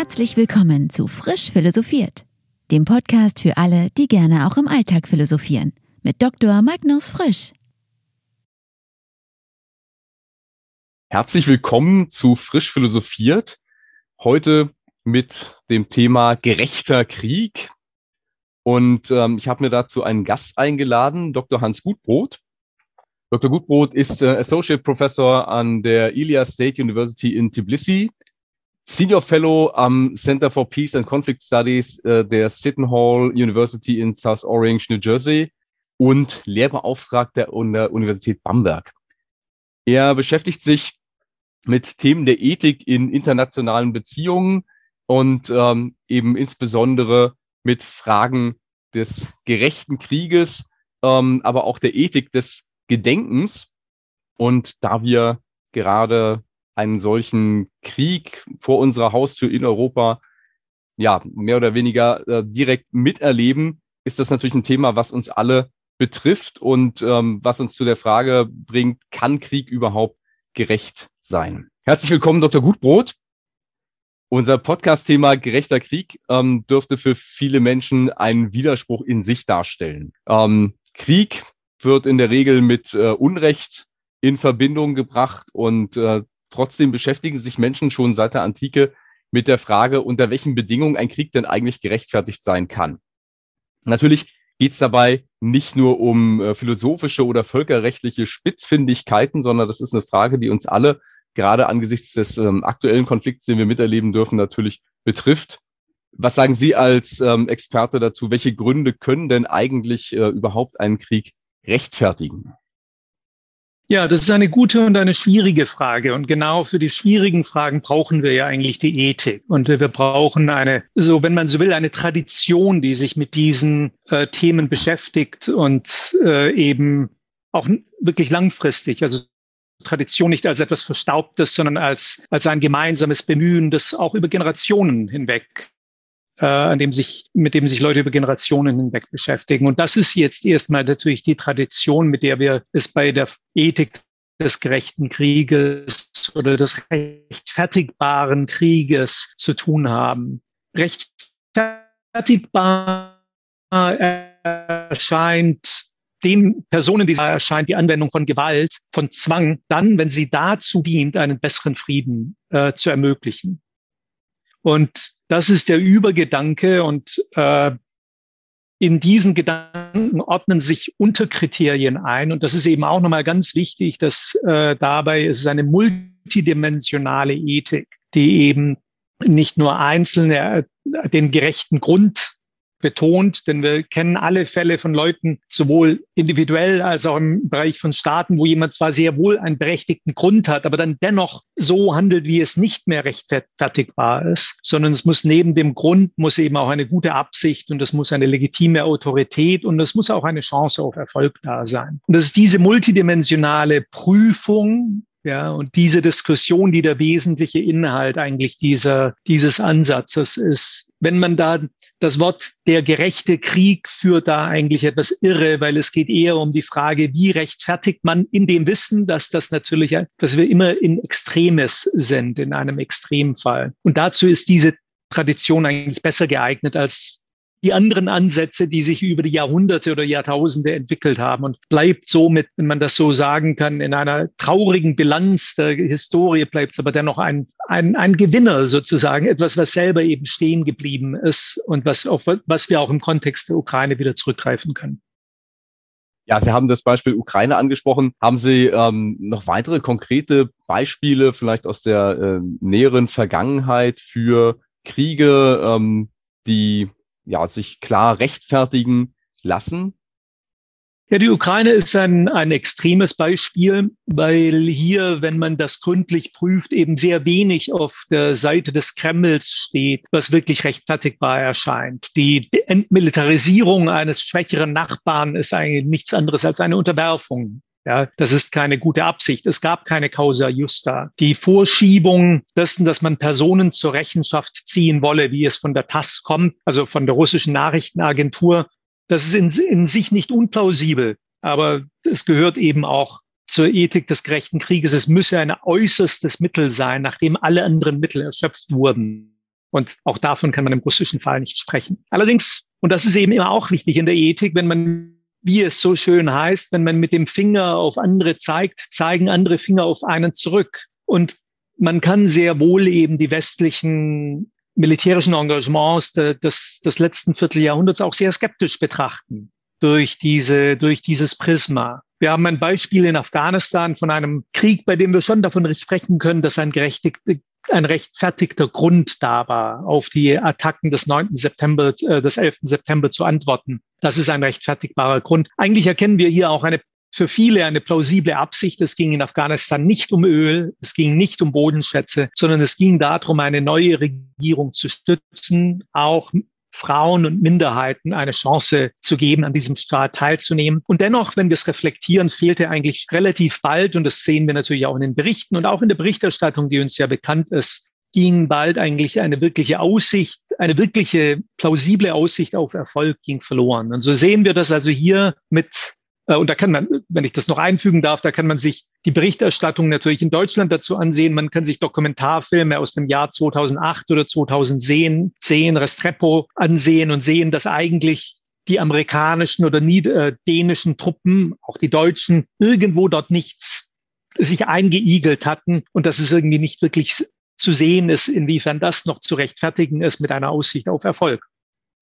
Herzlich willkommen zu Frisch Philosophiert, dem Podcast für alle, die gerne auch im Alltag philosophieren, mit Dr. Magnus Frisch. Herzlich willkommen zu Frisch Philosophiert. Heute mit dem Thema gerechter Krieg. Und ähm, ich habe mir dazu einen Gast eingeladen, Dr. Hans Gutbrot. Dr. Gutbrot ist äh, Associate Professor an der Ilia State University in Tbilisi Senior Fellow am Center for Peace and Conflict Studies äh, der Seton Hall University in South Orange, New Jersey und Lehrbeauftragter an der Universität Bamberg. Er beschäftigt sich mit Themen der Ethik in internationalen Beziehungen und ähm, eben insbesondere mit Fragen des gerechten Krieges, ähm, aber auch der Ethik des Gedenkens. Und da wir gerade einen solchen Krieg vor unserer Haustür in Europa ja mehr oder weniger äh, direkt miterleben, ist das natürlich ein Thema, was uns alle betrifft und ähm, was uns zu der Frage bringt, kann Krieg überhaupt gerecht sein? Herzlich willkommen, Dr. Gutbrot. Unser Podcast-Thema gerechter Krieg ähm, dürfte für viele Menschen einen Widerspruch in sich darstellen. Ähm, Krieg wird in der Regel mit äh, Unrecht in Verbindung gebracht und äh, Trotzdem beschäftigen sich Menschen schon seit der Antike mit der Frage, unter welchen Bedingungen ein Krieg denn eigentlich gerechtfertigt sein kann. Natürlich geht es dabei nicht nur um äh, philosophische oder völkerrechtliche Spitzfindigkeiten, sondern das ist eine Frage, die uns alle gerade angesichts des ähm, aktuellen Konflikts, den wir miterleben dürfen, natürlich betrifft. Was sagen Sie als ähm, Experte dazu? Welche Gründe können denn eigentlich äh, überhaupt einen Krieg rechtfertigen? Ja, das ist eine gute und eine schwierige Frage. Und genau für die schwierigen Fragen brauchen wir ja eigentlich die Ethik. Und wir brauchen eine, so wenn man so will, eine Tradition, die sich mit diesen äh, Themen beschäftigt und äh, eben auch wirklich langfristig, also Tradition nicht als etwas Verstaubtes, sondern als, als ein gemeinsames Bemühen, das auch über Generationen hinweg äh, an dem sich, mit dem sich Leute über Generationen hinweg beschäftigen. Und das ist jetzt erstmal natürlich die Tradition, mit der wir es bei der Ethik des gerechten Krieges oder des rechtfertigbaren Krieges zu tun haben. Rechtfertigbar erscheint den Personen, die erscheint, die Anwendung von Gewalt, von Zwang, dann, wenn sie dazu dient, einen besseren Frieden äh, zu ermöglichen. Und das ist der Übergedanke und äh, in diesen Gedanken ordnen sich Unterkriterien ein. Und das ist eben auch nochmal ganz wichtig, dass äh, dabei ist es eine multidimensionale Ethik, die eben nicht nur einzelne äh, den gerechten Grund betont, denn wir kennen alle Fälle von Leuten, sowohl individuell als auch im Bereich von Staaten, wo jemand zwar sehr wohl einen berechtigten Grund hat, aber dann dennoch so handelt, wie es nicht mehr rechtfertigbar ist, sondern es muss neben dem Grund, muss eben auch eine gute Absicht und es muss eine legitime Autorität und es muss auch eine Chance auf Erfolg da sein. Und das ist diese multidimensionale Prüfung, ja, und diese Diskussion, die der wesentliche Inhalt eigentlich dieser, dieses Ansatzes ist. Wenn man da das Wort der gerechte Krieg führt da eigentlich etwas irre, weil es geht eher um die Frage, wie rechtfertigt man in dem Wissen, dass das natürlich, dass wir immer in Extremes sind, in einem Extremfall. Und dazu ist diese Tradition eigentlich besser geeignet als die anderen Ansätze, die sich über die Jahrhunderte oder Jahrtausende entwickelt haben und bleibt somit, wenn man das so sagen kann, in einer traurigen Bilanz der Historie bleibt es aber dennoch ein, ein, ein Gewinner sozusagen, etwas, was selber eben stehen geblieben ist und was, auf, was wir auch im Kontext der Ukraine wieder zurückgreifen können. Ja, Sie haben das Beispiel Ukraine angesprochen. Haben Sie ähm, noch weitere konkrete Beispiele vielleicht aus der äh, näheren Vergangenheit für Kriege, ähm, die ja, sich klar rechtfertigen lassen? Ja, die Ukraine ist ein, ein extremes Beispiel, weil hier, wenn man das gründlich prüft, eben sehr wenig auf der Seite des Kremls steht, was wirklich rechtfertigbar erscheint. Die Entmilitarisierung eines schwächeren Nachbarn ist eigentlich nichts anderes als eine Unterwerfung ja, das ist keine gute Absicht. Es gab keine Causa justa. Die Vorschiebung dessen, dass man Personen zur Rechenschaft ziehen wolle, wie es von der TASS kommt, also von der russischen Nachrichtenagentur, das ist in, in sich nicht unplausibel. Aber es gehört eben auch zur Ethik des gerechten Krieges. Es müsse ein äußerstes Mittel sein, nachdem alle anderen Mittel erschöpft wurden. Und auch davon kann man im russischen Fall nicht sprechen. Allerdings, und das ist eben immer auch wichtig in der Ethik, wenn man wie es so schön heißt, wenn man mit dem Finger auf andere zeigt, zeigen andere Finger auf einen zurück. Und man kann sehr wohl eben die westlichen militärischen Engagements des, des letzten Vierteljahrhunderts auch sehr skeptisch betrachten durch diese, durch dieses Prisma. Wir haben ein Beispiel in Afghanistan von einem Krieg, bei dem wir schon davon sprechen können, dass ein, ein rechtfertigter Grund da war, auf die Attacken des 9. September, äh, des 11. September zu antworten. Das ist ein rechtfertigbarer Grund. Eigentlich erkennen wir hier auch eine für viele eine plausible Absicht. Es ging in Afghanistan nicht um Öl, es ging nicht um Bodenschätze, sondern es ging darum, eine neue Regierung zu stützen, auch Frauen und Minderheiten eine Chance zu geben, an diesem Staat teilzunehmen. Und dennoch, wenn wir es reflektieren, fehlte eigentlich relativ bald, und das sehen wir natürlich auch in den Berichten und auch in der Berichterstattung, die uns ja bekannt ist, ging bald eigentlich eine wirkliche Aussicht, eine wirkliche plausible Aussicht auf Erfolg ging verloren. Und so sehen wir das also hier mit und da kann man, wenn ich das noch einfügen darf, da kann man sich die Berichterstattung natürlich in Deutschland dazu ansehen. Man kann sich Dokumentarfilme aus dem Jahr 2008 oder 2010, 10 Restrepo ansehen und sehen, dass eigentlich die amerikanischen oder äh, dänischen Truppen, auch die deutschen, irgendwo dort nichts sich eingeigelt hatten und dass es irgendwie nicht wirklich zu sehen ist, inwiefern das noch zu rechtfertigen ist mit einer Aussicht auf Erfolg.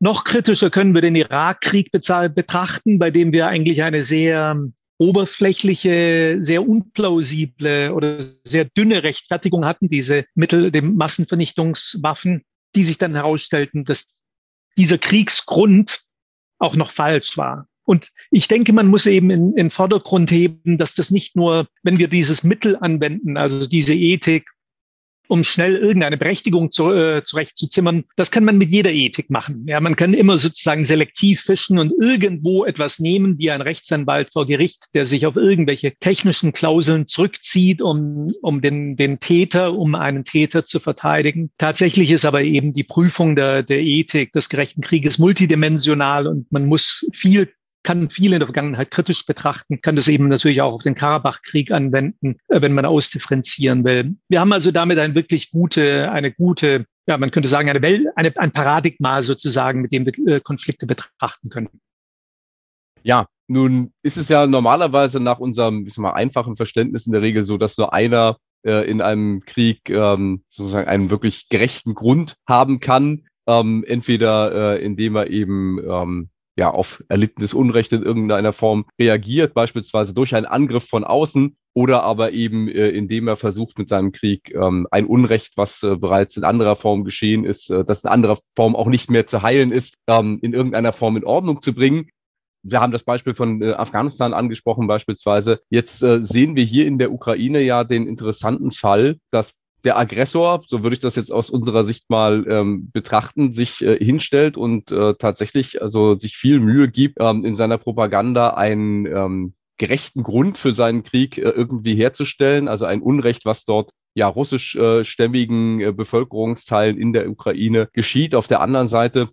Noch kritischer können wir den Irakkrieg betrachten, bei dem wir eigentlich eine sehr oberflächliche, sehr unplausible oder sehr dünne Rechtfertigung hatten, diese Mittel, dem Massenvernichtungswaffen, die sich dann herausstellten, dass dieser Kriegsgrund auch noch falsch war. Und ich denke, man muss eben in, in Vordergrund heben, dass das nicht nur, wenn wir dieses Mittel anwenden, also diese Ethik um schnell irgendeine Berechtigung zu, äh, zurechtzuzimmern. Das kann man mit jeder Ethik machen. Ja, man kann immer sozusagen selektiv fischen und irgendwo etwas nehmen, wie ein Rechtsanwalt vor Gericht, der sich auf irgendwelche technischen Klauseln zurückzieht, um, um den, den Täter, um einen Täter zu verteidigen. Tatsächlich ist aber eben die Prüfung der, der Ethik des gerechten Krieges multidimensional und man muss viel kann viel in der Vergangenheit kritisch betrachten, kann das eben natürlich auch auf den Karabach-Krieg anwenden, äh, wenn man ausdifferenzieren will. Wir haben also damit eine wirklich gute, eine gute, ja, man könnte sagen, eine Welt, eine, ein Paradigma sozusagen, mit dem wir äh, Konflikte betrachten können. Ja, nun ist es ja normalerweise nach unserem ich sag mal, einfachen Verständnis in der Regel so, dass nur einer äh, in einem Krieg ähm, sozusagen einen wirklich gerechten Grund haben kann. Ähm, entweder äh, indem er eben ähm, ja, auf erlittenes Unrecht in irgendeiner Form reagiert, beispielsweise durch einen Angriff von außen oder aber eben, äh, indem er versucht mit seinem Krieg ähm, ein Unrecht, was äh, bereits in anderer Form geschehen ist, äh, das in anderer Form auch nicht mehr zu heilen ist, ähm, in irgendeiner Form in Ordnung zu bringen. Wir haben das Beispiel von äh, Afghanistan angesprochen beispielsweise. Jetzt äh, sehen wir hier in der Ukraine ja den interessanten Fall, dass der Aggressor, so würde ich das jetzt aus unserer Sicht mal ähm, betrachten, sich äh, hinstellt und äh, tatsächlich also sich viel Mühe gibt, ähm, in seiner Propaganda einen ähm, gerechten Grund für seinen Krieg äh, irgendwie herzustellen, also ein Unrecht, was dort ja russischstämmigen äh, Bevölkerungsteilen in der Ukraine geschieht. Auf der anderen Seite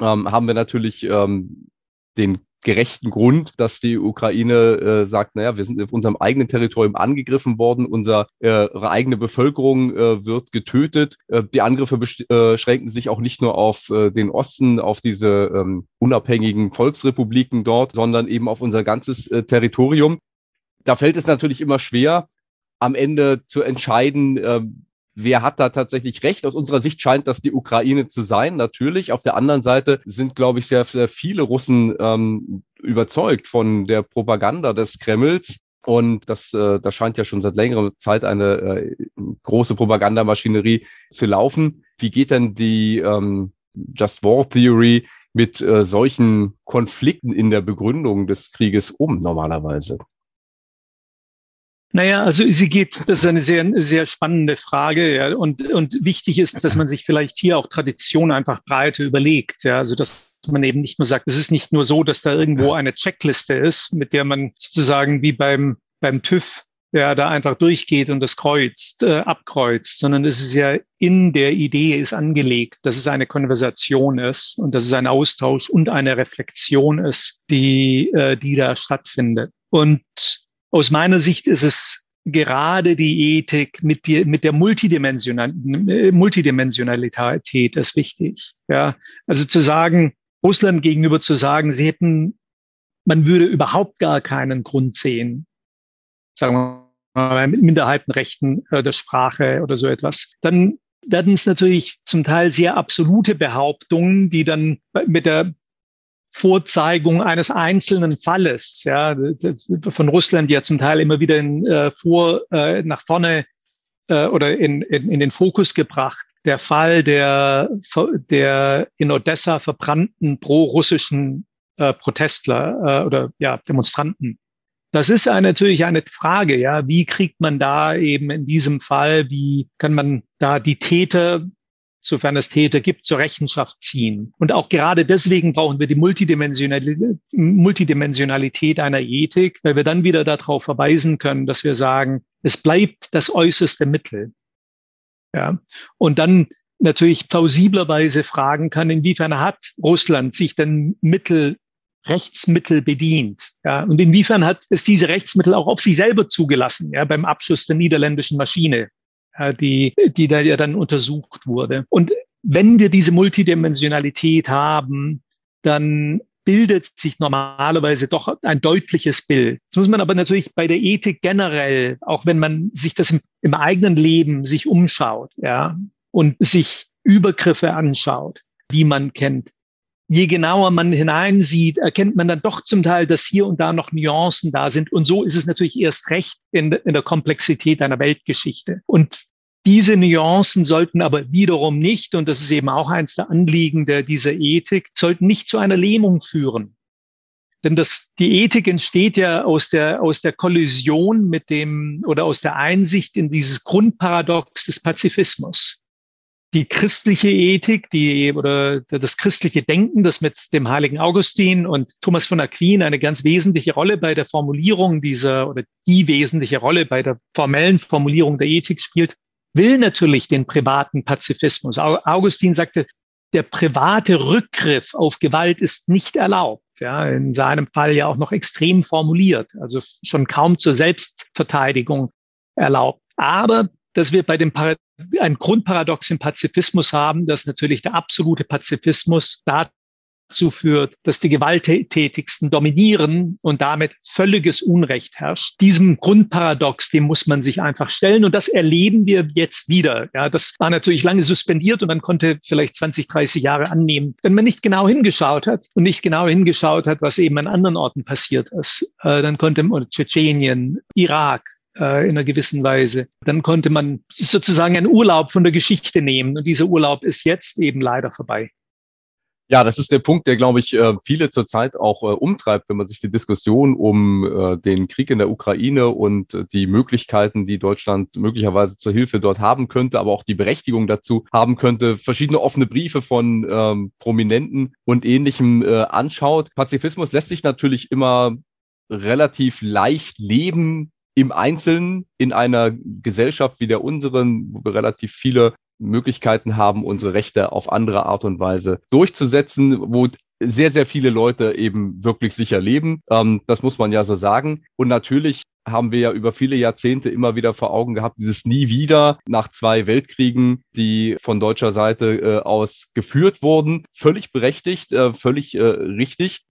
ähm, haben wir natürlich ähm, den gerechten Grund, dass die Ukraine äh, sagt, naja, wir sind auf unserem eigenen Territorium angegriffen worden, unsere äh, eigene Bevölkerung äh, wird getötet. Äh, die Angriffe äh, sich auch nicht nur auf äh, den Osten, auf diese ähm, unabhängigen Volksrepubliken dort, sondern eben auf unser ganzes äh, Territorium. Da fällt es natürlich immer schwer, am Ende zu entscheiden, äh, wer hat da tatsächlich recht? Aus unserer Sicht scheint das die Ukraine zu sein, natürlich. Auf der anderen Seite sind, glaube ich, sehr, sehr viele Russen ähm, überzeugt von der Propaganda des Kremls. Und das, äh, da scheint ja schon seit längerer Zeit eine äh, große Propagandamaschinerie zu laufen. Wie geht denn die ähm, Just War Theory mit äh, solchen Konflikten in der Begründung des Krieges um normalerweise? Naja, also sie geht, das ist eine sehr, sehr spannende Frage. Ja, und, und wichtig ist, dass man sich vielleicht hier auch Tradition einfach breiter überlegt. Ja, also dass man eben nicht nur sagt, es ist nicht nur so, dass da irgendwo eine Checkliste ist, mit der man sozusagen wie beim, beim TÜV ja, da einfach durchgeht und das kreuzt, äh, abkreuzt, sondern es ist ja in der Idee ist angelegt, dass es eine Konversation ist und dass es ein Austausch und eine Reflexion ist, die, äh, die da stattfindet. Und aus meiner Sicht ist es gerade die Ethik mit, die, mit der Multidimensional, Multidimensionalität ist wichtig. Ja, also zu sagen, Russland gegenüber zu sagen, sie hätten, man würde überhaupt gar keinen Grund sehen, sagen wir mal, mit Minderheitenrechten äh, der Sprache oder so etwas, dann werden es natürlich zum Teil sehr absolute Behauptungen, die dann mit der Vorzeigung eines einzelnen Falles, ja, von Russland ja zum Teil immer wieder in, äh, vor, äh, nach vorne äh, oder in, in, in den Fokus gebracht. Der Fall der, der in Odessa verbrannten pro-russischen äh, Protestler äh, oder ja, Demonstranten. Das ist eine, natürlich eine Frage, ja. Wie kriegt man da eben in diesem Fall, wie kann man da die Täter sofern es Täter gibt, zur Rechenschaft ziehen. Und auch gerade deswegen brauchen wir die Multidimensionalität, einer Ethik, weil wir dann wieder darauf verweisen können, dass wir sagen, es bleibt das äußerste Mittel. Ja. Und dann natürlich plausiblerweise fragen kann, inwiefern hat Russland sich denn Mittel Rechtsmittel bedient. Ja, und inwiefern hat es diese Rechtsmittel auch auf sich selber zugelassen, ja, beim Abschuss der niederländischen Maschine die, die da ja dann untersucht wurde. Und wenn wir diese Multidimensionalität haben, dann bildet sich normalerweise doch ein deutliches Bild. Das muss man aber natürlich bei der Ethik generell, auch wenn man sich das im, im eigenen Leben sich umschaut, ja, und sich Übergriffe anschaut, die man kennt. Je genauer man hineinsieht, erkennt man dann doch zum Teil, dass hier und da noch Nuancen da sind. Und so ist es natürlich erst recht in, in der Komplexität einer Weltgeschichte. Und diese Nuancen sollten aber wiederum nicht, und das ist eben auch eins der Anliegen der, dieser Ethik, sollten nicht zu einer Lähmung führen. Denn das, die Ethik entsteht ja aus der, aus der Kollision mit dem oder aus der Einsicht in dieses Grundparadox des Pazifismus. Die christliche Ethik, die oder das christliche Denken, das mit dem heiligen Augustin und Thomas von Aquin eine ganz wesentliche Rolle bei der Formulierung dieser oder die wesentliche Rolle bei der formellen Formulierung der Ethik spielt, will natürlich den privaten Pazifismus. Augustin sagte, der private Rückgriff auf Gewalt ist nicht erlaubt. Ja, in seinem Fall ja auch noch extrem formuliert, also schon kaum zur Selbstverteidigung erlaubt. Aber dass wir bei dem ein Grundparadox im Pazifismus haben, dass natürlich der absolute Pazifismus da dazu führt, dass die Gewalttätigsten dominieren und damit völliges Unrecht herrscht. Diesem Grundparadox, dem muss man sich einfach stellen. Und das erleben wir jetzt wieder. Ja, das war natürlich lange suspendiert und man konnte vielleicht 20, 30 Jahre annehmen. Wenn man nicht genau hingeschaut hat und nicht genau hingeschaut hat, was eben an anderen Orten passiert ist, äh, dann konnte man Tschetschenien, Irak, äh, in einer gewissen Weise. Dann konnte man sozusagen einen Urlaub von der Geschichte nehmen. Und dieser Urlaub ist jetzt eben leider vorbei. Ja, das ist der Punkt, der, glaube ich, äh, viele zurzeit auch äh, umtreibt, wenn man sich die Diskussion um äh, den Krieg in der Ukraine und die Möglichkeiten, die Deutschland möglicherweise zur Hilfe dort haben könnte, aber auch die Berechtigung dazu haben könnte, verschiedene offene Briefe von ähm, Prominenten und ähnlichem äh, anschaut. Pazifismus lässt sich natürlich immer relativ leicht leben im Einzelnen in einer Gesellschaft wie der unseren, wo wir relativ viele Möglichkeiten haben, unsere Rechte auf andere Art und Weise durchzusetzen, wo sehr, sehr viele Leute eben wirklich sicher leben. Ähm, das muss man ja so sagen. Und natürlich haben wir ja über viele Jahrzehnte immer wieder vor Augen gehabt, dieses Nie wieder nach zwei Weltkriegen, die von deutscher Seite äh, aus geführt wurden. Völlig berechtigt, äh, völlig äh, richtig.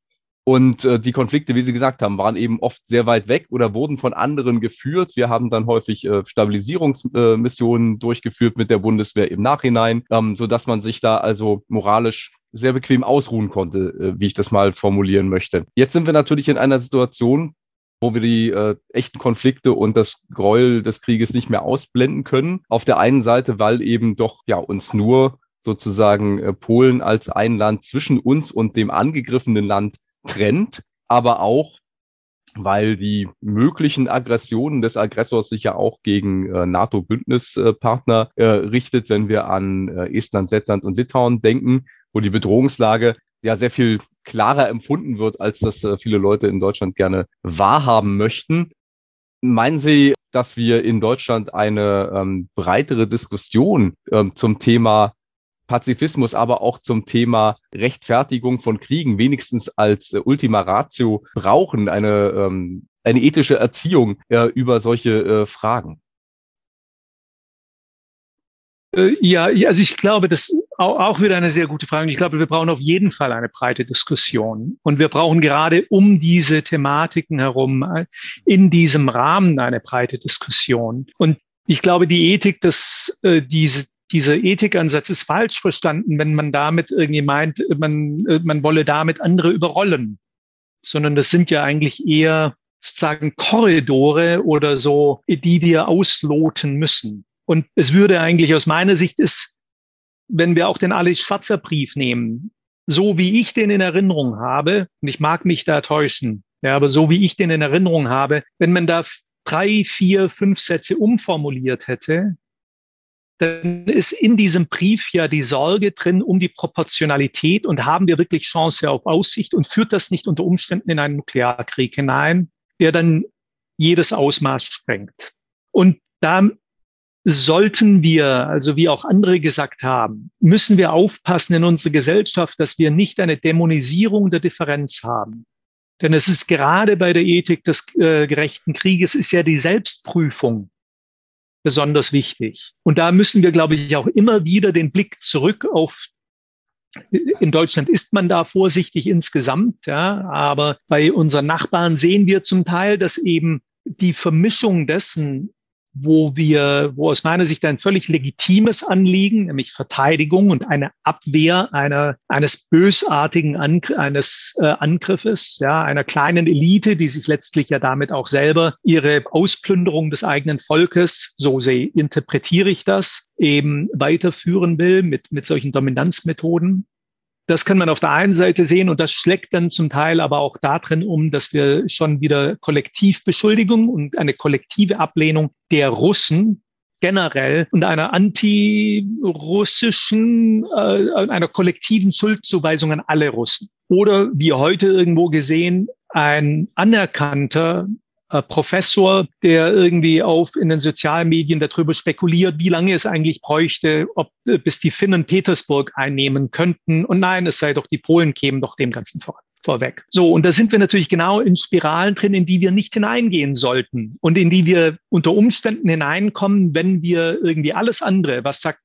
Und äh, die Konflikte, wie Sie gesagt haben, waren eben oft sehr weit weg oder wurden von anderen geführt. Wir haben dann häufig äh, Stabilisierungsmissionen äh, durchgeführt mit der Bundeswehr im Nachhinein, ähm, so dass man sich da also moralisch sehr bequem ausruhen konnte, äh, wie ich das mal formulieren möchte. Jetzt sind wir natürlich in einer Situation, wo wir die äh, echten Konflikte und das Gräuel des Krieges nicht mehr ausblenden können. Auf der einen Seite, weil eben doch ja uns nur sozusagen äh, Polen als ein Land zwischen uns und dem angegriffenen Land trennt, aber auch, weil die möglichen Aggressionen des Aggressors sich ja auch gegen äh, NATO-Bündnispartner äh, richtet, wenn wir an äh, Estland, Lettland und Litauen denken, wo die Bedrohungslage ja sehr viel klarer empfunden wird, als das äh, viele Leute in Deutschland gerne wahrhaben möchten. Meinen Sie, dass wir in Deutschland eine ähm, breitere Diskussion ähm, zum Thema Pazifismus, aber auch zum Thema Rechtfertigung von Kriegen, wenigstens als äh, Ultima Ratio brauchen, eine, ähm, eine ethische Erziehung äh, über solche äh, Fragen? Äh, ja, also ich glaube, das auch wieder eine sehr gute Frage. Ich glaube, wir brauchen auf jeden Fall eine breite Diskussion. Und wir brauchen gerade um diese Thematiken herum äh, in diesem Rahmen eine breite Diskussion. Und ich glaube, die Ethik, dass äh, diese, dieser Ethikansatz ist falsch verstanden, wenn man damit irgendwie meint, man, man wolle damit andere überrollen. Sondern das sind ja eigentlich eher sozusagen Korridore oder so, die wir ausloten müssen. Und es würde eigentlich aus meiner Sicht ist, wenn wir auch den Alice Schwarzer Brief nehmen, so wie ich den in Erinnerung habe, und ich mag mich da täuschen, ja, aber so wie ich den in Erinnerung habe, wenn man da drei, vier, fünf Sätze umformuliert hätte, dann ist in diesem Brief ja die Sorge drin um die Proportionalität und haben wir wirklich Chance auf Aussicht und führt das nicht unter Umständen in einen Nuklearkrieg hinein, der dann jedes Ausmaß sprengt. Und da sollten wir, also wie auch andere gesagt haben, müssen wir aufpassen in unserer Gesellschaft, dass wir nicht eine Dämonisierung der Differenz haben. Denn es ist gerade bei der Ethik des äh, gerechten Krieges ist ja die Selbstprüfung besonders wichtig. Und da müssen wir, glaube ich, auch immer wieder den Blick zurück auf in Deutschland ist man da vorsichtig insgesamt, ja, aber bei unseren Nachbarn sehen wir zum Teil, dass eben die Vermischung dessen, wo wir, wo aus meiner Sicht ein völlig legitimes Anliegen, nämlich Verteidigung und eine Abwehr einer, eines bösartigen Angr eines äh, Angriffes, ja, einer kleinen Elite, die sich letztlich ja damit auch selber ihre Ausplünderung des eigenen Volkes, so sehe, interpretiere ich das, eben weiterführen will mit, mit solchen Dominanzmethoden. Das kann man auf der einen Seite sehen und das schlägt dann zum Teil aber auch darin um, dass wir schon wieder Kollektivbeschuldigung und eine kollektive Ablehnung der Russen generell und einer antirussischen, äh, einer kollektiven Schuldzuweisung an alle Russen. Oder wie heute irgendwo gesehen, ein anerkannter äh, Professor, der irgendwie auf in den sozialen Medien darüber spekuliert, wie lange es eigentlich bräuchte, ob äh, bis die Finnen Petersburg einnehmen könnten. Und nein, es sei doch, die Polen kämen doch dem Ganzen vor vorweg. So, und da sind wir natürlich genau in Spiralen drin, in die wir nicht hineingehen sollten und in die wir unter Umständen hineinkommen, wenn wir irgendwie alles andere, was sagt,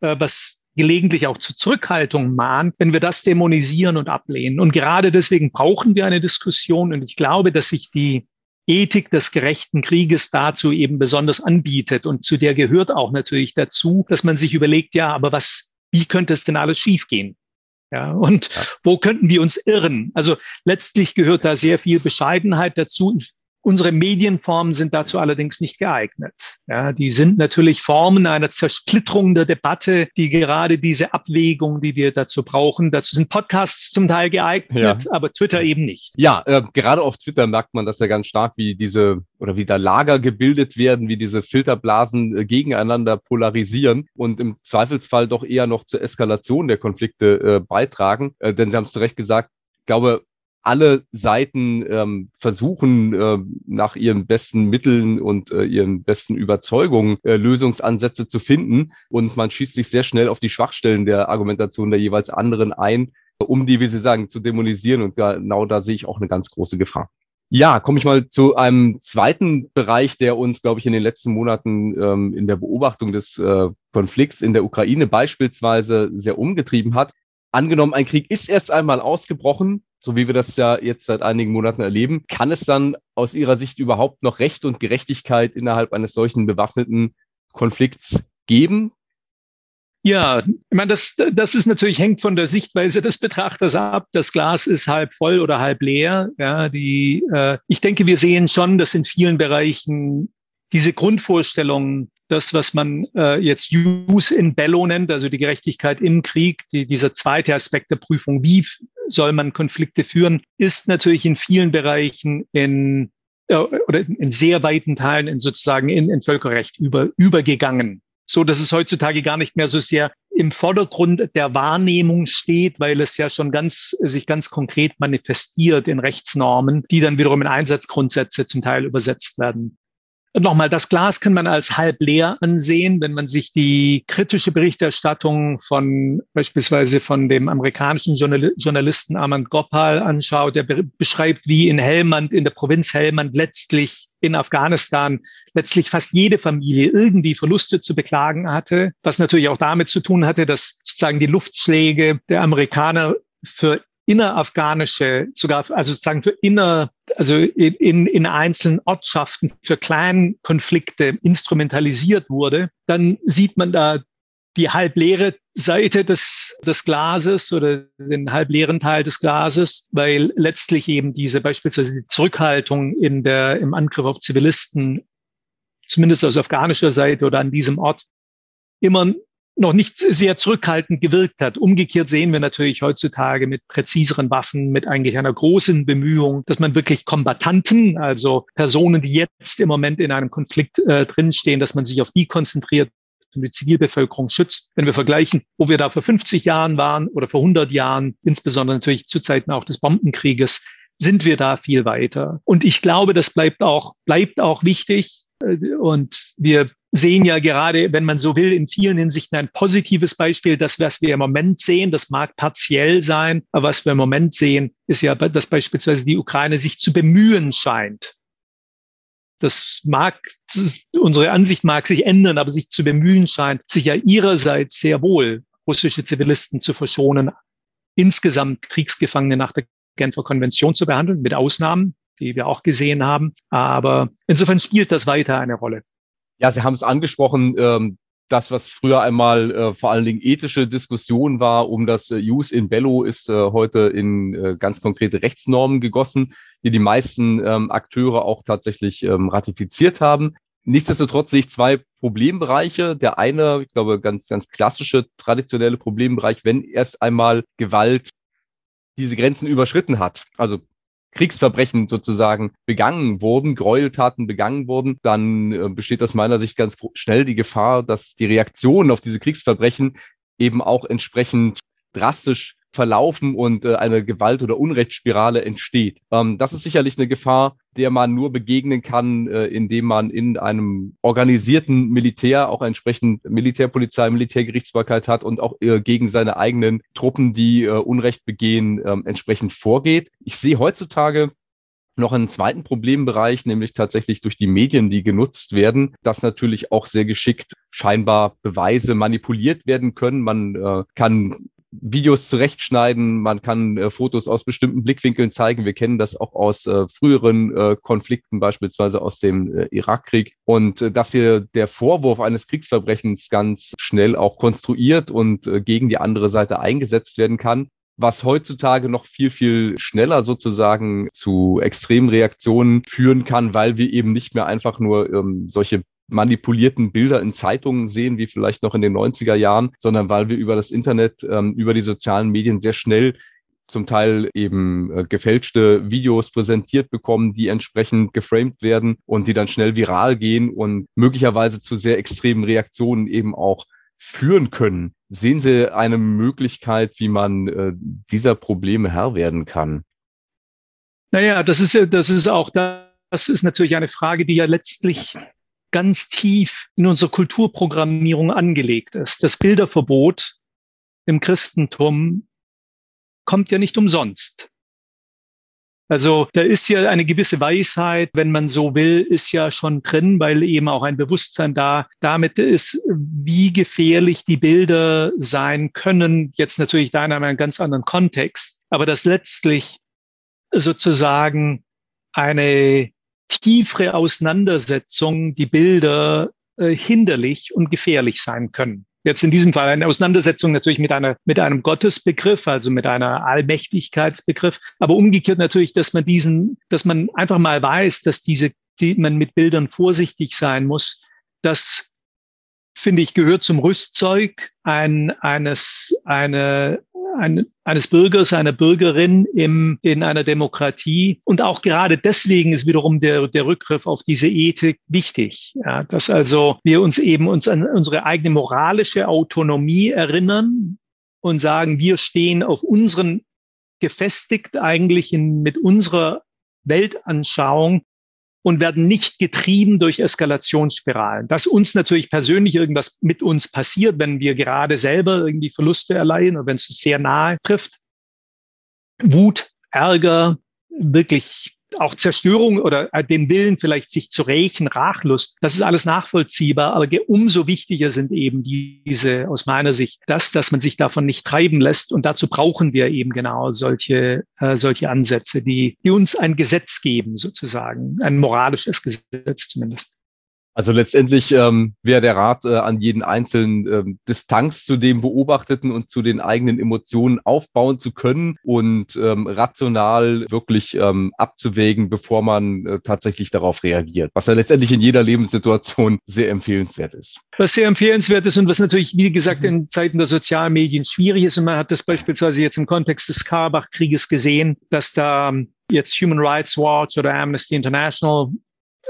äh, was gelegentlich auch zur Zurückhaltung mahnt, wenn wir das dämonisieren und ablehnen. Und gerade deswegen brauchen wir eine Diskussion. Und ich glaube, dass sich die Ethik des gerechten Krieges dazu eben besonders anbietet. Und zu der gehört auch natürlich dazu, dass man sich überlegt, ja, aber was, wie könnte es denn alles schiefgehen? Ja, und ja. wo könnten wir uns irren? Also letztlich gehört da sehr viel Bescheidenheit dazu. Ich Unsere Medienformen sind dazu allerdings nicht geeignet. Ja, die sind natürlich Formen einer Zersplitterung der Debatte, die gerade diese Abwägung, die wir dazu brauchen, dazu sind Podcasts zum Teil geeignet, ja. aber Twitter eben nicht. Ja, äh, gerade auf Twitter merkt man das ja ganz stark, wie diese oder wie da Lager gebildet werden, wie diese Filterblasen äh, gegeneinander polarisieren und im Zweifelsfall doch eher noch zur Eskalation der Konflikte äh, beitragen. Äh, denn Sie haben es zu Recht gesagt, ich glaube, alle Seiten ähm, versuchen, äh, nach ihren besten Mitteln und äh, ihren besten Überzeugungen äh, Lösungsansätze zu finden. Und man schießt sich sehr schnell auf die Schwachstellen der Argumentation der jeweils anderen ein, um die, wie Sie sagen, zu dämonisieren. Und genau da sehe ich auch eine ganz große Gefahr. Ja, komme ich mal zu einem zweiten Bereich, der uns, glaube ich, in den letzten Monaten ähm, in der Beobachtung des äh, Konflikts in der Ukraine beispielsweise sehr umgetrieben hat. Angenommen, ein Krieg ist erst einmal ausgebrochen, so wie wir das ja jetzt seit einigen Monaten erleben, kann es dann aus Ihrer Sicht überhaupt noch Recht und Gerechtigkeit innerhalb eines solchen bewaffneten Konflikts geben? Ja, ich meine, das, das ist natürlich hängt von der Sichtweise des Betrachters ab. Das Glas ist halb voll oder halb leer. Ja, die, äh, ich denke, wir sehen schon, dass in vielen Bereichen diese Grundvorstellung, das, was man äh, jetzt Use in Bello nennt, also die Gerechtigkeit im Krieg, die, dieser zweite Aspekt der Prüfung, wie soll man Konflikte führen, ist natürlich in vielen Bereichen in äh, oder in sehr weiten Teilen in sozusagen in, in Völkerrecht über, übergegangen. So dass es heutzutage gar nicht mehr so sehr im Vordergrund der Wahrnehmung steht, weil es ja schon ganz, sich ganz konkret manifestiert in Rechtsnormen, die dann wiederum in Einsatzgrundsätze zum Teil übersetzt werden. Nochmal, das Glas kann man als halb leer ansehen, wenn man sich die kritische Berichterstattung von beispielsweise von dem amerikanischen Journalisten Armand Gopal anschaut, der beschreibt, wie in Helmand, in der Provinz Helmand letztlich in Afghanistan letztlich fast jede Familie irgendwie Verluste zu beklagen hatte, was natürlich auch damit zu tun hatte, dass sozusagen die Luftschläge der Amerikaner für innerafghanische, sogar, also sozusagen für inner, also in, in einzelnen Ortschaften für Clan-Konflikte instrumentalisiert wurde, dann sieht man da die halbleere Seite des, des Glases oder den halbleeren Teil des Glases, weil letztlich eben diese beispielsweise die Zurückhaltung in der, im Angriff auf Zivilisten, zumindest aus afghanischer Seite oder an diesem Ort, immer noch nicht sehr zurückhaltend gewirkt hat. Umgekehrt sehen wir natürlich heutzutage mit präziseren Waffen, mit eigentlich einer großen Bemühung, dass man wirklich Kombatanten, also Personen, die jetzt im Moment in einem Konflikt äh, drinstehen, dass man sich auf die konzentriert und die Zivilbevölkerung schützt. Wenn wir vergleichen, wo wir da vor 50 Jahren waren oder vor 100 Jahren, insbesondere natürlich zu Zeiten auch des Bombenkrieges, sind wir da viel weiter. Und ich glaube, das bleibt auch, bleibt auch wichtig. Äh, und wir sehen ja gerade, wenn man so will, in vielen Hinsichten ein positives Beispiel. Das, was wir im Moment sehen, das mag partiell sein, aber was wir im Moment sehen, ist ja, dass beispielsweise die Ukraine sich zu bemühen scheint. Das mag, unsere Ansicht mag sich ändern, aber sich zu bemühen scheint, sich ja ihrerseits sehr wohl russische Zivilisten zu verschonen, insgesamt Kriegsgefangene nach der Genfer Konvention zu behandeln, mit Ausnahmen, die wir auch gesehen haben. Aber insofern spielt das weiter eine Rolle. Ja, Sie haben es angesprochen, ähm, das, was früher einmal äh, vor allen Dingen ethische Diskussion war um das äh, Use in Bello, ist äh, heute in äh, ganz konkrete Rechtsnormen gegossen, die die meisten ähm, Akteure auch tatsächlich ähm, ratifiziert haben. Nichtsdestotrotz sehe ich zwei Problembereiche. Der eine, ich glaube, ganz, ganz klassische, traditionelle Problembereich, wenn erst einmal Gewalt diese Grenzen überschritten hat. Also Kriegsverbrechen sozusagen begangen wurden, Gräueltaten begangen wurden, dann äh, besteht aus meiner Sicht ganz schnell die Gefahr, dass die Reaktionen auf diese Kriegsverbrechen eben auch entsprechend drastisch verlaufen und äh, eine Gewalt- oder Unrechtsspirale entsteht. Ähm, das ist sicherlich eine Gefahr, der man nur begegnen kann, äh, indem man in einem organisierten Militär auch entsprechend Militärpolizei, Militärgerichtsbarkeit hat und auch äh, gegen seine eigenen Truppen, die äh, Unrecht begehen, ähm, entsprechend vorgeht. Ich sehe heutzutage noch einen zweiten Problembereich, nämlich tatsächlich durch die Medien, die genutzt werden, dass natürlich auch sehr geschickt scheinbar Beweise manipuliert werden können. Man äh, kann Videos zurechtschneiden, man kann äh, Fotos aus bestimmten Blickwinkeln zeigen. Wir kennen das auch aus äh, früheren äh, Konflikten, beispielsweise aus dem äh, Irakkrieg. Und äh, dass hier der Vorwurf eines Kriegsverbrechens ganz schnell auch konstruiert und äh, gegen die andere Seite eingesetzt werden kann, was heutzutage noch viel, viel schneller sozusagen zu extremen Reaktionen führen kann, weil wir eben nicht mehr einfach nur ähm, solche manipulierten Bilder in Zeitungen sehen, wie vielleicht noch in den 90er Jahren, sondern weil wir über das Internet, ähm, über die sozialen Medien sehr schnell zum Teil eben äh, gefälschte Videos präsentiert bekommen, die entsprechend geframed werden und die dann schnell viral gehen und möglicherweise zu sehr extremen Reaktionen eben auch führen können. Sehen Sie eine Möglichkeit, wie man äh, dieser Probleme Herr werden kann? Naja, das ist, das ist auch, das ist natürlich eine Frage, die ja letztlich ganz tief in unsere Kulturprogrammierung angelegt ist. Das Bilderverbot im Christentum kommt ja nicht umsonst. Also da ist ja eine gewisse Weisheit, wenn man so will, ist ja schon drin, weil eben auch ein Bewusstsein da damit ist, wie gefährlich die Bilder sein können. Jetzt natürlich da in einem ganz anderen Kontext, aber dass letztlich sozusagen eine tiefere Auseinandersetzung die Bilder äh, hinderlich und gefährlich sein können. Jetzt in diesem Fall eine Auseinandersetzung natürlich mit einer, mit einem Gottesbegriff, also mit einer Allmächtigkeitsbegriff, aber umgekehrt natürlich, dass man diesen, dass man einfach mal weiß, dass diese, die man mit Bildern vorsichtig sein muss, das finde ich gehört zum Rüstzeug ein, eines, eine, ein, eines Bürgers, einer Bürgerin im, in einer Demokratie. Und auch gerade deswegen ist wiederum der, der Rückgriff auf diese Ethik wichtig. Ja, dass also wir uns eben uns an unsere eigene moralische Autonomie erinnern und sagen, wir stehen auf unseren gefestigt eigentlich in, mit unserer Weltanschauung und werden nicht getrieben durch Eskalationsspiralen. Dass uns natürlich persönlich irgendwas mit uns passiert, wenn wir gerade selber irgendwie Verluste erleiden oder wenn es sehr nahe trifft. Wut, Ärger, wirklich auch Zerstörung oder äh, den Willen vielleicht sich zu rächen, Rachlust, das ist alles nachvollziehbar, aber umso wichtiger sind eben diese, aus meiner Sicht, das, dass man sich davon nicht treiben lässt und dazu brauchen wir eben genau solche, äh, solche Ansätze, die, die uns ein Gesetz geben sozusagen, ein moralisches Gesetz zumindest. Also letztendlich ähm, wäre der Rat äh, an jeden Einzelnen, ähm, Distanz zu dem Beobachteten und zu den eigenen Emotionen aufbauen zu können und ähm, rational wirklich ähm, abzuwägen, bevor man äh, tatsächlich darauf reagiert. Was ja letztendlich in jeder Lebenssituation sehr empfehlenswert ist. Was sehr empfehlenswert ist und was natürlich, wie gesagt, in Zeiten der sozialen Medien schwierig ist. Und man hat das beispielsweise jetzt im Kontext des Karabach-Krieges gesehen, dass da jetzt Human Rights Watch oder Amnesty International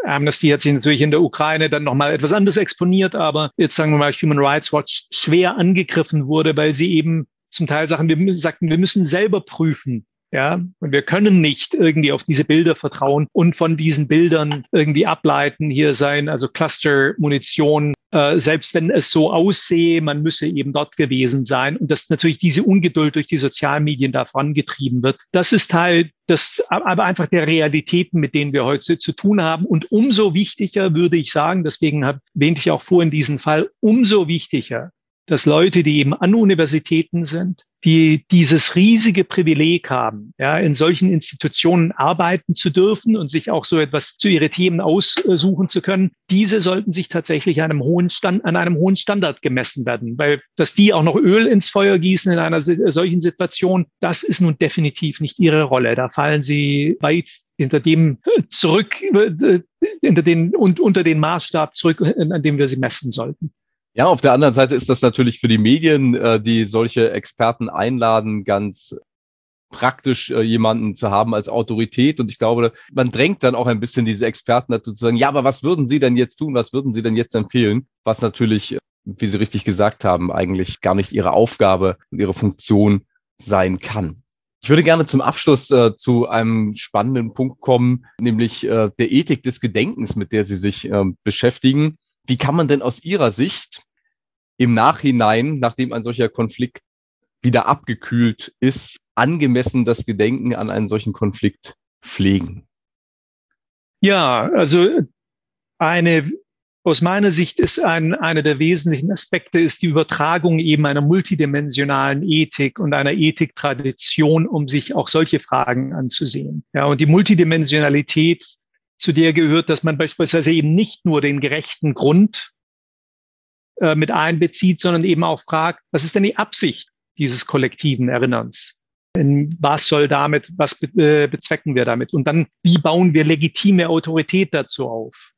Amnesty hat sich natürlich in der Ukraine dann nochmal etwas anderes exponiert, aber jetzt sagen wir mal Human Rights Watch schwer angegriffen wurde, weil sie eben zum Teil Sachen, wir sagten, wir müssen selber prüfen, ja, und wir können nicht irgendwie auf diese Bilder vertrauen und von diesen Bildern irgendwie ableiten, hier sein, also Cluster-Munition, äh, selbst wenn es so aussehe, man müsse eben dort gewesen sein. Und dass natürlich diese Ungeduld durch die Sozialmedien Medien da vorangetrieben wird. Das ist Teil des, aber einfach der Realitäten, mit denen wir heute zu tun haben. Und umso wichtiger würde ich sagen, deswegen erwähnte ich auch vorhin diesen Fall, umso wichtiger dass Leute, die eben an Universitäten sind, die dieses riesige Privileg haben, ja, in solchen Institutionen arbeiten zu dürfen und sich auch so etwas zu ihre Themen aussuchen zu können, diese sollten sich tatsächlich einem hohen Stand, an einem hohen Standard gemessen werden, weil dass die auch noch Öl ins Feuer gießen in einer solchen Situation, das ist nun definitiv nicht ihre Rolle. Da fallen sie weit hinter dem zurück, hinter den unter den Maßstab zurück, an dem wir sie messen sollten. Ja, auf der anderen Seite ist das natürlich für die Medien, äh, die solche Experten einladen, ganz praktisch äh, jemanden zu haben als Autorität. Und ich glaube, man drängt dann auch ein bisschen diese Experten dazu zu sagen, ja, aber was würden Sie denn jetzt tun? Was würden Sie denn jetzt empfehlen? Was natürlich, wie Sie richtig gesagt haben, eigentlich gar nicht Ihre Aufgabe und Ihre Funktion sein kann. Ich würde gerne zum Abschluss äh, zu einem spannenden Punkt kommen, nämlich äh, der Ethik des Gedenkens, mit der Sie sich äh, beschäftigen. Wie kann man denn aus Ihrer Sicht im Nachhinein, nachdem ein solcher Konflikt wieder abgekühlt ist, angemessen das Gedenken an einen solchen Konflikt pflegen? Ja, also eine, aus meiner Sicht ist ein, einer der wesentlichen Aspekte ist die Übertragung eben einer multidimensionalen Ethik und einer Ethiktradition, um sich auch solche Fragen anzusehen. Ja, und die Multidimensionalität, zu der gehört, dass man beispielsweise eben nicht nur den gerechten Grund äh, mit einbezieht, sondern eben auch fragt, was ist denn die Absicht dieses kollektiven Erinnerns? In was soll damit, was äh, bezwecken wir damit? Und dann, wie bauen wir legitime Autorität dazu auf?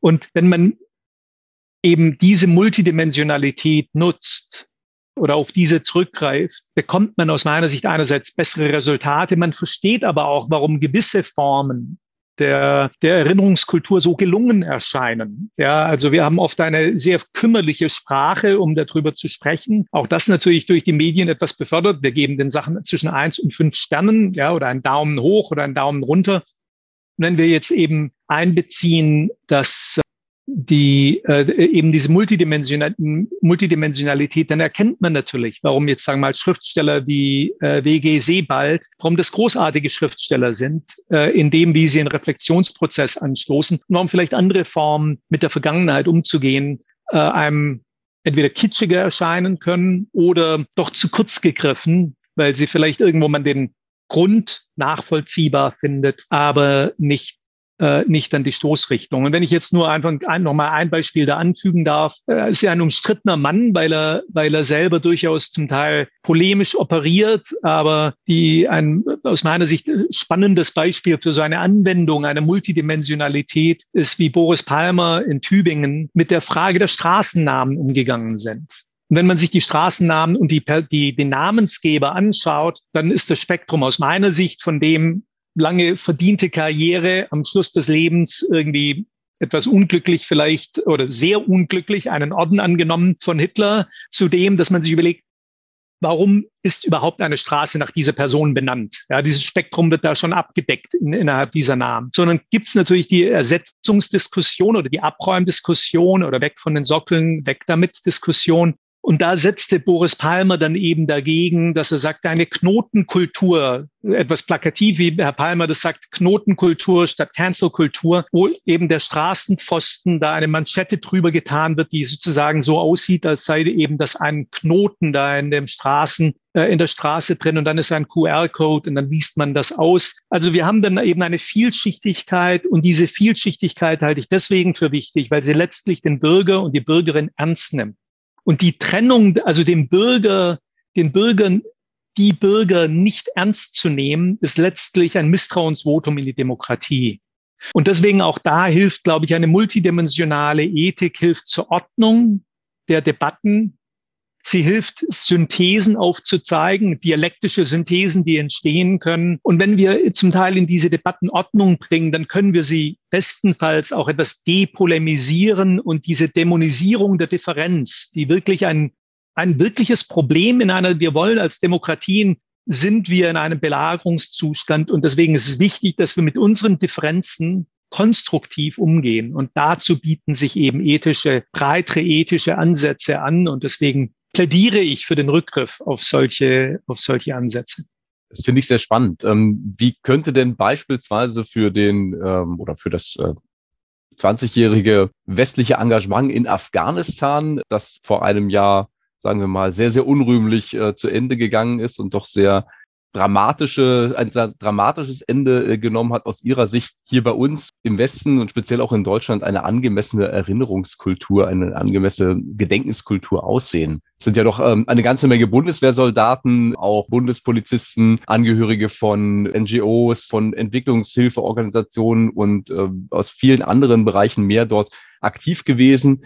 Und wenn man eben diese Multidimensionalität nutzt oder auf diese zurückgreift, bekommt man aus meiner Sicht einerseits bessere Resultate. Man versteht aber auch, warum gewisse Formen der, der Erinnerungskultur so gelungen erscheinen. Ja, also wir haben oft eine sehr kümmerliche Sprache, um darüber zu sprechen. Auch das natürlich durch die Medien etwas befördert. Wir geben den Sachen zwischen eins und fünf Sternen, ja, oder einen Daumen hoch oder einen Daumen runter. wenn wir jetzt eben einbeziehen, dass die äh, eben diese Multidimensional Multidimensionalität, dann erkennt man natürlich, warum jetzt sagen wir mal Schriftsteller wie äh, W.G. Sebald, warum das großartige Schriftsteller sind, äh, in dem, wie sie einen Reflexionsprozess anstoßen und warum vielleicht andere Formen mit der Vergangenheit umzugehen, äh, einem entweder kitschiger erscheinen können oder doch zu kurz gegriffen, weil sie vielleicht irgendwo man den Grund nachvollziehbar findet, aber nicht äh, nicht an die Stoßrichtung. Und wenn ich jetzt nur einfach ein, noch mal ein Beispiel da anfügen darf, äh, ist ja ein umstrittener Mann, weil er, weil er selber durchaus zum Teil polemisch operiert, aber die ein aus meiner Sicht spannendes Beispiel für so eine Anwendung, eine Multidimensionalität ist, wie Boris Palmer in Tübingen mit der Frage der Straßennamen umgegangen sind. Und wenn man sich die Straßennamen und die, die, den Namensgeber anschaut, dann ist das Spektrum aus meiner Sicht von dem, lange verdiente Karriere am Schluss des Lebens irgendwie etwas unglücklich vielleicht oder sehr unglücklich einen Orden angenommen von Hitler, zu dem, dass man sich überlegt, warum ist überhaupt eine Straße nach dieser Person benannt? Ja, dieses Spektrum wird da schon abgedeckt in, innerhalb dieser Namen. Sondern gibt es natürlich die Ersetzungsdiskussion oder die Abräumdiskussion oder weg von den Sockeln, weg damit Diskussion. Und da setzte Boris Palmer dann eben dagegen, dass er sagte, eine Knotenkultur, etwas plakativ, wie Herr Palmer das sagt, Knotenkultur statt Cancelkultur, wo eben der Straßenpfosten da eine Manschette drüber getan wird, die sozusagen so aussieht, als sei eben das ein Knoten da in dem Straßen, äh, in der Straße drin und dann ist ein QR-Code und dann liest man das aus. Also wir haben dann eben eine Vielschichtigkeit und diese Vielschichtigkeit halte ich deswegen für wichtig, weil sie letztlich den Bürger und die Bürgerin ernst nimmt. Und die Trennung, also dem Bürger, den Bürgern, die Bürger nicht ernst zu nehmen, ist letztlich ein Misstrauensvotum in die Demokratie. Und deswegen auch da hilft, glaube ich, eine multidimensionale Ethik, hilft zur Ordnung der Debatten, Sie hilft, Synthesen aufzuzeigen, dialektische Synthesen, die entstehen können. Und wenn wir zum Teil in diese Debatten Ordnung bringen, dann können wir sie bestenfalls auch etwas depolemisieren und diese Dämonisierung der Differenz, die wirklich ein, ein wirkliches Problem in einer, wir wollen als Demokratien sind wir in einem Belagerungszustand. Und deswegen ist es wichtig, dass wir mit unseren Differenzen konstruktiv umgehen. Und dazu bieten sich eben ethische, breitere ethische Ansätze an. Und deswegen plädiere ich für den Rückgriff auf solche, auf solche Ansätze. Das finde ich sehr spannend. Ähm, wie könnte denn beispielsweise für den ähm, oder für das äh, 20-jährige westliche Engagement in Afghanistan, das vor einem Jahr, sagen wir mal, sehr, sehr unrühmlich äh, zu Ende gegangen ist und doch sehr dramatische, ein dramatisches Ende äh, genommen hat aus Ihrer Sicht hier bei uns im Westen und speziell auch in Deutschland eine angemessene Erinnerungskultur, eine angemessene Gedenkenskultur aussehen. Es sind ja doch ähm, eine ganze Menge Bundeswehrsoldaten, auch Bundespolizisten, Angehörige von NGOs, von Entwicklungshilfeorganisationen und äh, aus vielen anderen Bereichen mehr dort aktiv gewesen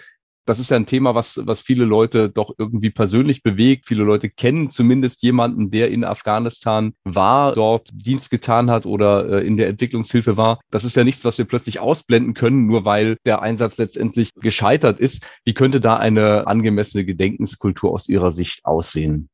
das ist ja ein Thema, was, was viele Leute doch irgendwie persönlich bewegt. Viele Leute kennen zumindest jemanden, der in Afghanistan war, dort Dienst getan hat oder äh, in der Entwicklungshilfe war. Das ist ja nichts, was wir plötzlich ausblenden können, nur weil der Einsatz letztendlich gescheitert ist. Wie könnte da eine angemessene Gedenkenskultur aus Ihrer Sicht aussehen?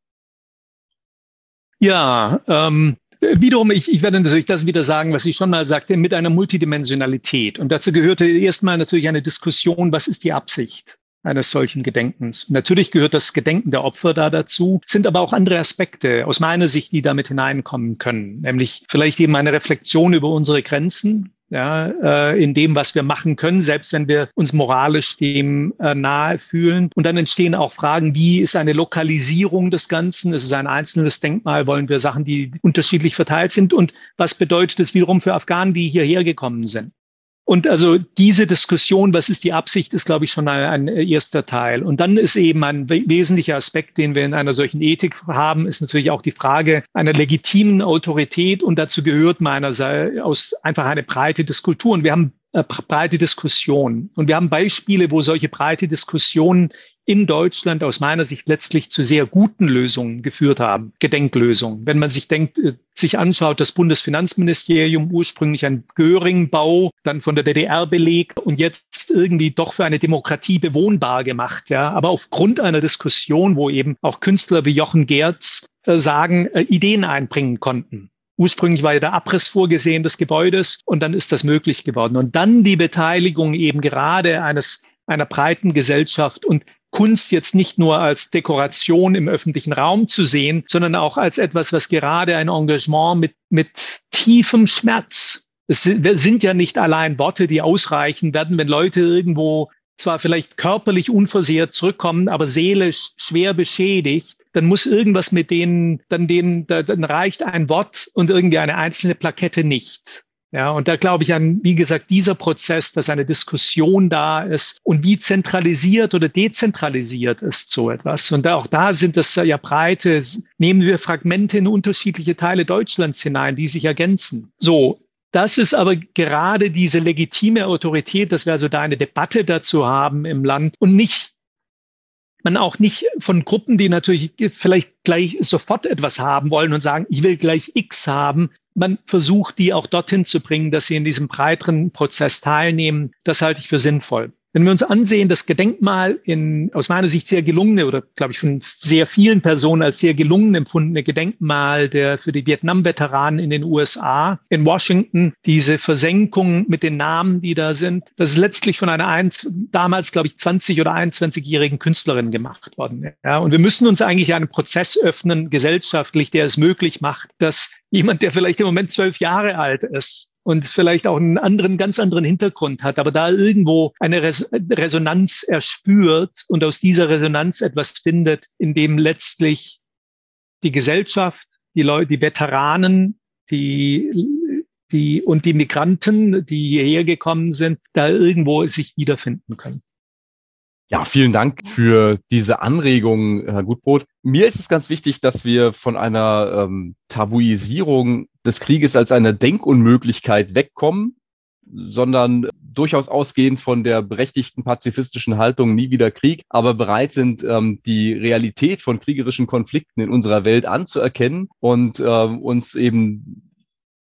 Ja, ähm, Wiederum, ich, ich werde natürlich das wieder sagen, was ich schon mal sagte, mit einer Multidimensionalität. Und dazu gehörte erstmal natürlich eine Diskussion, was ist die Absicht? Eines solchen Gedenkens. Natürlich gehört das Gedenken der Opfer da dazu, sind aber auch andere Aspekte aus meiner Sicht, die damit hineinkommen können, nämlich vielleicht eben eine Reflexion über unsere Grenzen, ja, äh, in dem, was wir machen können, selbst wenn wir uns moralisch dem äh, nahe fühlen. Und dann entstehen auch Fragen, wie ist eine Lokalisierung des Ganzen? Ist es ein einzelnes Denkmal? Wollen wir Sachen, die unterschiedlich verteilt sind? Und was bedeutet es wiederum für Afghanen, die hierher gekommen sind? Und also diese Diskussion, was ist die Absicht, ist, glaube ich, schon ein, ein, erster Teil. Und dann ist eben ein wesentlicher Aspekt, den wir in einer solchen Ethik haben, ist natürlich auch die Frage einer legitimen Autorität. Und dazu gehört meinerseits aus einfach eine breite Diskultur. Und wir haben breite Diskussion. Und wir haben Beispiele, wo solche breite Diskussionen in Deutschland aus meiner Sicht letztlich zu sehr guten Lösungen geführt haben, Gedenklösungen. Wenn man sich denkt, äh, sich anschaut, das Bundesfinanzministerium ursprünglich ein Göring-Bau, dann von der DDR belegt und jetzt irgendwie doch für eine Demokratie bewohnbar gemacht, ja. Aber aufgrund einer Diskussion, wo eben auch Künstler wie Jochen Gerz äh, sagen, äh, Ideen einbringen konnten. Ursprünglich war ja der Abriss vorgesehen des Gebäudes und dann ist das möglich geworden. Und dann die Beteiligung eben gerade eines, einer breiten Gesellschaft und Kunst jetzt nicht nur als Dekoration im öffentlichen Raum zu sehen, sondern auch als etwas, was gerade ein Engagement mit, mit tiefem Schmerz. Es sind ja nicht allein Worte, die ausreichen werden, wenn Leute irgendwo zwar vielleicht körperlich unversehrt zurückkommen, aber seelisch schwer beschädigt, dann muss irgendwas mit denen, dann denen, dann reicht ein Wort und irgendwie eine einzelne Plakette nicht. Ja, und da glaube ich an, wie gesagt, dieser Prozess, dass eine Diskussion da ist und wie zentralisiert oder dezentralisiert ist so etwas. Und auch da sind das ja breite, nehmen wir Fragmente in unterschiedliche Teile Deutschlands hinein, die sich ergänzen. So. Das ist aber gerade diese legitime Autorität, dass wir also da eine Debatte dazu haben im Land und nicht man auch nicht von Gruppen, die natürlich vielleicht gleich sofort etwas haben wollen und sagen, ich will gleich X haben, man versucht, die auch dorthin zu bringen, dass sie in diesem breiteren Prozess teilnehmen. Das halte ich für sinnvoll. Wenn wir uns ansehen, das Gedenkmal in aus meiner Sicht sehr gelungene oder glaube ich von sehr vielen Personen als sehr gelungen empfundene Gedenkmal der für die Vietnam-Veteranen in den USA in Washington, diese Versenkung mit den Namen, die da sind, das ist letztlich von einer eins, damals glaube ich 20 oder 21-jährigen Künstlerin gemacht worden. Ja, und wir müssen uns eigentlich einen Prozess öffnen gesellschaftlich, der es möglich macht, dass jemand, der vielleicht im Moment zwölf Jahre alt ist, und vielleicht auch einen anderen, ganz anderen Hintergrund hat, aber da irgendwo eine Res Resonanz erspürt und aus dieser Resonanz etwas findet, in dem letztlich die Gesellschaft, die Leute, die Veteranen, die, die und die Migranten, die hierher gekommen sind, da irgendwo sich wiederfinden können. Ja, vielen Dank für diese Anregung, Herr Gutbrot. Mir ist es ganz wichtig, dass wir von einer ähm, Tabuisierung des Krieges als einer Denkunmöglichkeit wegkommen, sondern durchaus ausgehend von der berechtigten pazifistischen Haltung nie wieder Krieg, aber bereit sind, ähm, die Realität von kriegerischen Konflikten in unserer Welt anzuerkennen und äh, uns eben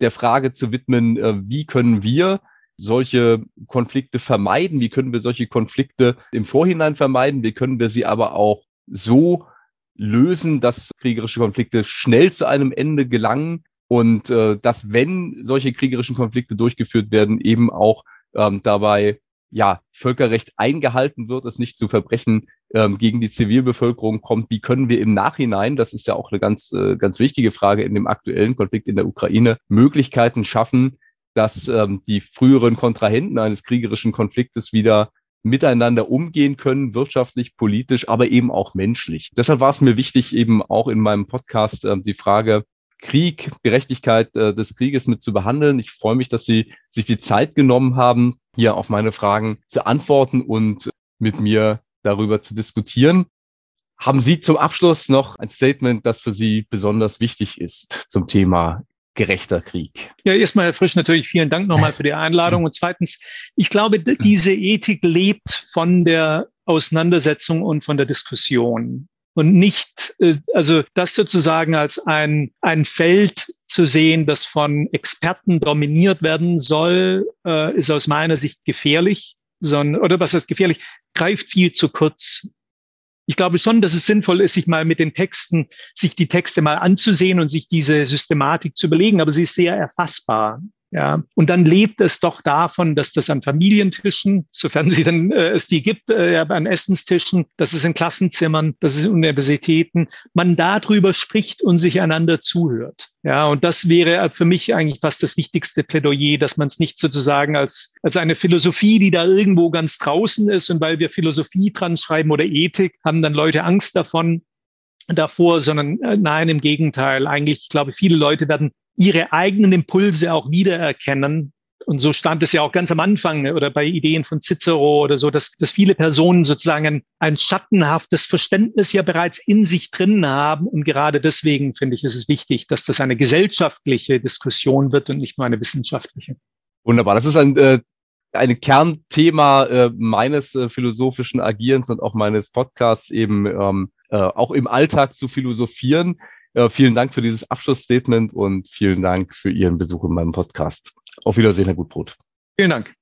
der Frage zu widmen, äh, wie können wir solche Konflikte vermeiden? Wie können wir solche Konflikte im Vorhinein vermeiden? Wie können wir sie aber auch so lösen, dass kriegerische Konflikte schnell zu einem Ende gelangen und äh, dass, wenn solche kriegerischen Konflikte durchgeführt werden, eben auch ähm, dabei ja, Völkerrecht eingehalten wird, es nicht zu Verbrechen ähm, gegen die Zivilbevölkerung kommt. Wie können wir im Nachhinein, das ist ja auch eine ganz, äh, ganz wichtige Frage in dem aktuellen Konflikt in der Ukraine, Möglichkeiten schaffen, dass ähm, die früheren Kontrahenten eines kriegerischen Konfliktes wieder miteinander umgehen können, wirtschaftlich, politisch, aber eben auch menschlich. Deshalb war es mir wichtig, eben auch in meinem Podcast äh, die Frage Krieg, Gerechtigkeit äh, des Krieges mit zu behandeln. Ich freue mich, dass Sie sich die Zeit genommen haben, hier auf meine Fragen zu antworten und mit mir darüber zu diskutieren. Haben Sie zum Abschluss noch ein Statement, das für Sie besonders wichtig ist zum Thema gerechter Krieg. Ja, erstmal, Herr Frisch, natürlich vielen Dank nochmal für die Einladung. Und zweitens, ich glaube, diese Ethik lebt von der Auseinandersetzung und von der Diskussion und nicht, äh, also das sozusagen als ein, ein Feld zu sehen, das von Experten dominiert werden soll, äh, ist aus meiner Sicht gefährlich, sondern, oder was heißt gefährlich, greift viel zu kurz ich glaube schon, dass es sinnvoll ist, sich mal mit den Texten, sich die Texte mal anzusehen und sich diese Systematik zu überlegen, aber sie ist sehr erfassbar. Ja, und dann lebt es doch davon, dass das an Familientischen, sofern sie dann äh, es die gibt, äh, an Essenstischen, dass es in Klassenzimmern, dass es in Universitäten, man darüber spricht und sich einander zuhört. Ja, und das wäre für mich eigentlich fast das wichtigste Plädoyer, dass man es nicht sozusagen als, als eine Philosophie, die da irgendwo ganz draußen ist und weil wir Philosophie dran schreiben oder Ethik, haben dann Leute Angst davon, davor, sondern äh, nein, im Gegenteil. Eigentlich, ich glaube, viele Leute werden ihre eigenen Impulse auch wiedererkennen. Und so stand es ja auch ganz am Anfang oder bei Ideen von Cicero oder so, dass, dass viele Personen sozusagen ein, ein schattenhaftes Verständnis ja bereits in sich drin haben. Und gerade deswegen finde ich, ist es wichtig, dass das eine gesellschaftliche Diskussion wird und nicht nur eine wissenschaftliche. Wunderbar. Das ist ein, äh, ein Kernthema äh, meines äh, philosophischen Agierens und auch meines Podcasts eben ähm, äh, auch im Alltag zu philosophieren. Äh, vielen Dank für dieses Abschlussstatement und vielen Dank für Ihren Besuch in meinem Podcast. Auf Wiedersehen, Herr Gutbrot. Vielen Dank.